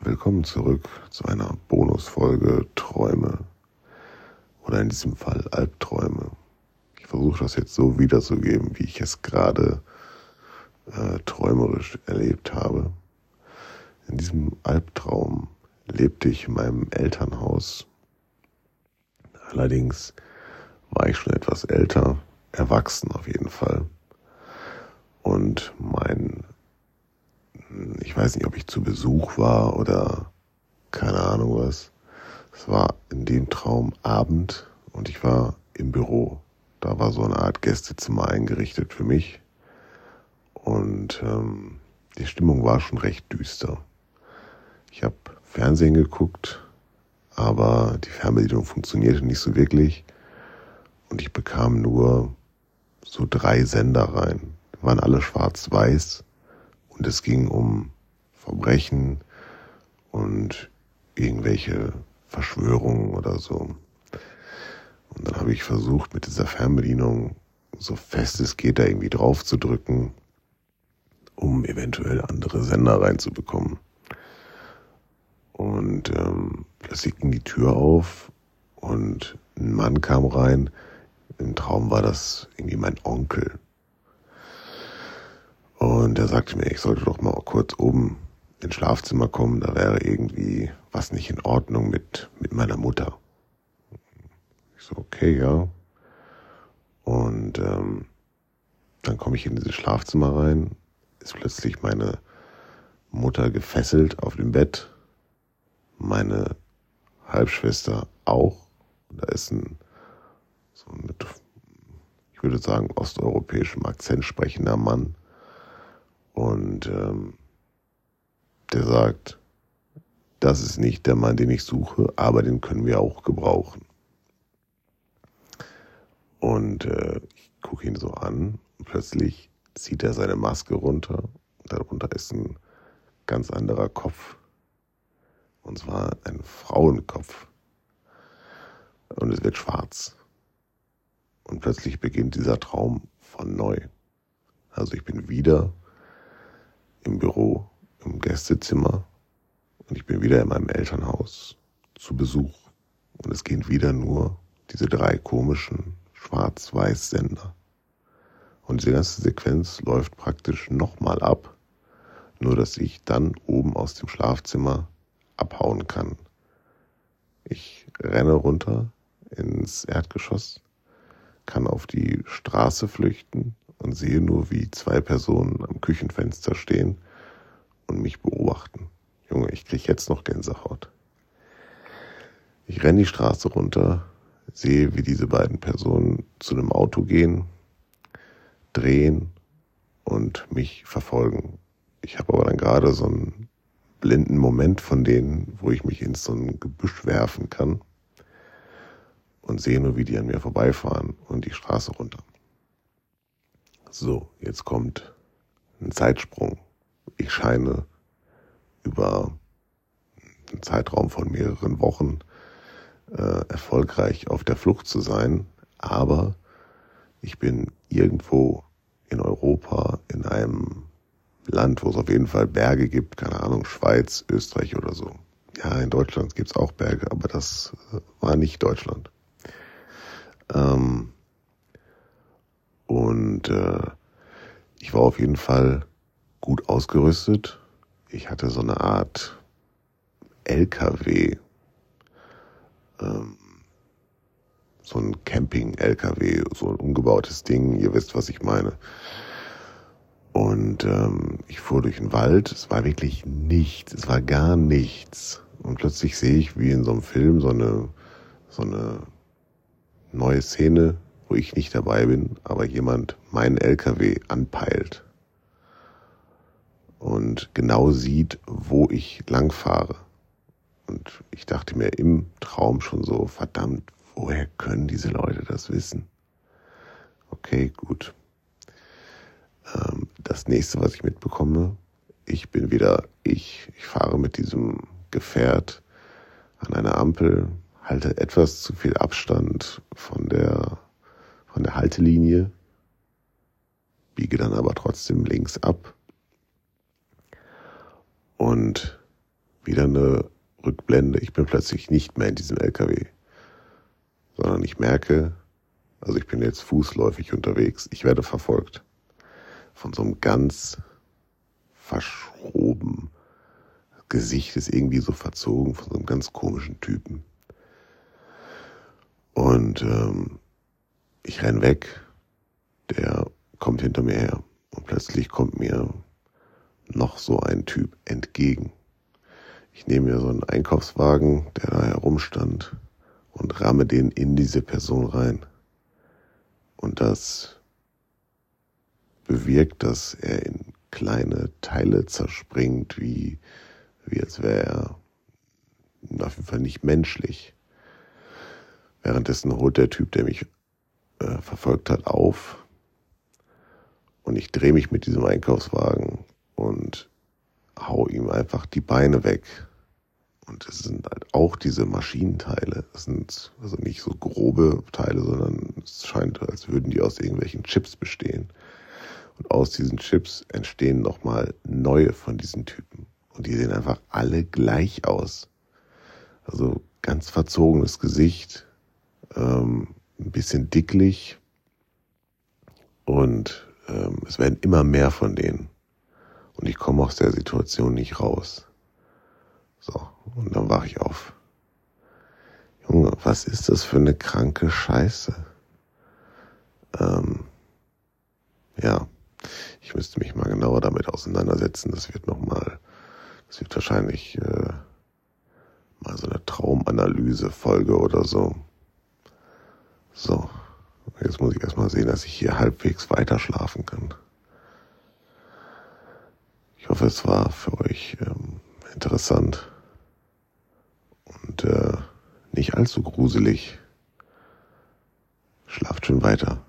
Willkommen zurück zu einer Bonusfolge Träume oder in diesem Fall Albträume. Ich versuche das jetzt so wiederzugeben, wie ich es gerade äh, träumerisch erlebt habe. In diesem Albtraum lebte ich in meinem Elternhaus. Allerdings war ich schon etwas älter, erwachsen auf jeden Fall. Und mein, weiß nicht, ob ich zu Besuch war oder keine Ahnung was. Es war in dem Traum Abend und ich war im Büro. Da war so eine Art Gästezimmer eingerichtet für mich. Und ähm, die Stimmung war schon recht düster. Ich habe Fernsehen geguckt, aber die Fernbedienung funktionierte nicht so wirklich. Und ich bekam nur so drei Sender rein. Die waren alle schwarz-weiß und es ging um Verbrechen und irgendwelche Verschwörungen oder so. Und dann habe ich versucht, mit dieser Fernbedienung so fest es geht, da irgendwie drauf zu drücken, um eventuell andere Sender reinzubekommen. Und ähm, plötzlich ging die Tür auf und ein Mann kam rein. Im Traum war das irgendwie mein Onkel. Und er sagte mir, ich sollte doch mal kurz oben ins Schlafzimmer kommen. Da wäre irgendwie was nicht in Ordnung mit, mit meiner Mutter. Ich so, okay, ja. Und ähm, dann komme ich in dieses Schlafzimmer rein, ist plötzlich meine Mutter gefesselt auf dem Bett meine Halbschwester auch. Da ist ein, so mit, ich würde sagen, osteuropäischem Akzent sprechender Mann. Und ähm, der sagt, das ist nicht der Mann, den ich suche, aber den können wir auch gebrauchen. Und äh, ich gucke ihn so an und plötzlich zieht er seine Maske runter. Darunter ist ein ganz anderer Kopf und zwar ein Frauenkopf. Und es wird schwarz. Und plötzlich beginnt dieser Traum von neu. Also ich bin wieder im Büro, im Gästezimmer und ich bin wieder in meinem Elternhaus zu Besuch. Und es gehen wieder nur diese drei komischen Schwarz-Weiß-Sender. Und diese ganze Sequenz läuft praktisch nochmal ab, nur dass ich dann oben aus dem Schlafzimmer abhauen kann. Ich renne runter ins Erdgeschoss, kann auf die Straße flüchten und sehe nur, wie zwei Personen am Küchenfenster stehen und mich beobachten. Junge, ich krieg jetzt noch Gänsehaut. Ich renne die Straße runter, sehe, wie diese beiden Personen zu einem Auto gehen, drehen und mich verfolgen. Ich habe aber dann gerade so ein blinden Moment von denen, wo ich mich in so ein Gebüsch werfen kann und sehe nur, wie die an mir vorbeifahren und die Straße runter. So, jetzt kommt ein Zeitsprung. Ich scheine über einen Zeitraum von mehreren Wochen äh, erfolgreich auf der Flucht zu sein, aber ich bin irgendwo in Europa in einem Land, wo es auf jeden Fall Berge gibt, keine Ahnung, Schweiz, Österreich oder so. Ja, in Deutschland gibt's auch Berge, aber das äh, war nicht Deutschland. Ähm, und äh, ich war auf jeden Fall gut ausgerüstet. Ich hatte so eine Art LKW, ähm, so ein Camping-LKW, so ein umgebautes Ding. Ihr wisst, was ich meine. Und ähm, ich fuhr durch den Wald, es war wirklich nichts, es war gar nichts. Und plötzlich sehe ich wie in so einem Film so eine, so eine neue Szene, wo ich nicht dabei bin, aber jemand meinen LKW anpeilt und genau sieht, wo ich langfahre. Und ich dachte mir im Traum schon so, verdammt, woher können diese Leute das wissen? Okay, gut. Ähm, das nächste, was ich mitbekomme, ich bin wieder ich. Ich fahre mit diesem Gefährt an einer Ampel, halte etwas zu viel Abstand von der, von der Haltelinie, biege dann aber trotzdem links ab und wieder eine Rückblende. Ich bin plötzlich nicht mehr in diesem LKW, sondern ich merke, also ich bin jetzt fußläufig unterwegs, ich werde verfolgt von so einem ganz verschroben. Gesicht ist irgendwie so verzogen von so einem ganz komischen Typen. Und ähm, ich renn weg, der kommt hinter mir her und plötzlich kommt mir noch so ein Typ entgegen. Ich nehme mir so einen Einkaufswagen, der da herumstand, und ramme den in diese Person rein. Und das bewirkt, dass er in kleine Teile zerspringt, wie, wie als wäre er auf jeden Fall nicht menschlich. Währenddessen holt der Typ, der mich äh, verfolgt hat, auf und ich drehe mich mit diesem Einkaufswagen und hau ihm einfach die Beine weg. Und es sind halt auch diese Maschinenteile. Das sind also nicht so grobe Teile, sondern es scheint, als würden die aus irgendwelchen Chips bestehen. Und aus diesen Chips entstehen nochmal neue von diesen Typen. Und die sehen einfach alle gleich aus. Also ganz verzogenes Gesicht, ähm, ein bisschen dicklich und ähm, es werden immer mehr von denen. Und ich komme aus der Situation nicht raus. So, und dann wache ich auf. Junge, was ist das für eine kranke Scheiße? Ähm, ja, ich müsste mich mal genauer damit auseinandersetzen. Das wird nochmal, das wird wahrscheinlich äh, mal so eine Traumanalyse-Folge oder so. So, jetzt muss ich erstmal sehen, dass ich hier halbwegs weiter schlafen kann. Ich hoffe, es war für euch ähm, interessant und äh, nicht allzu gruselig. Schlaft schön weiter.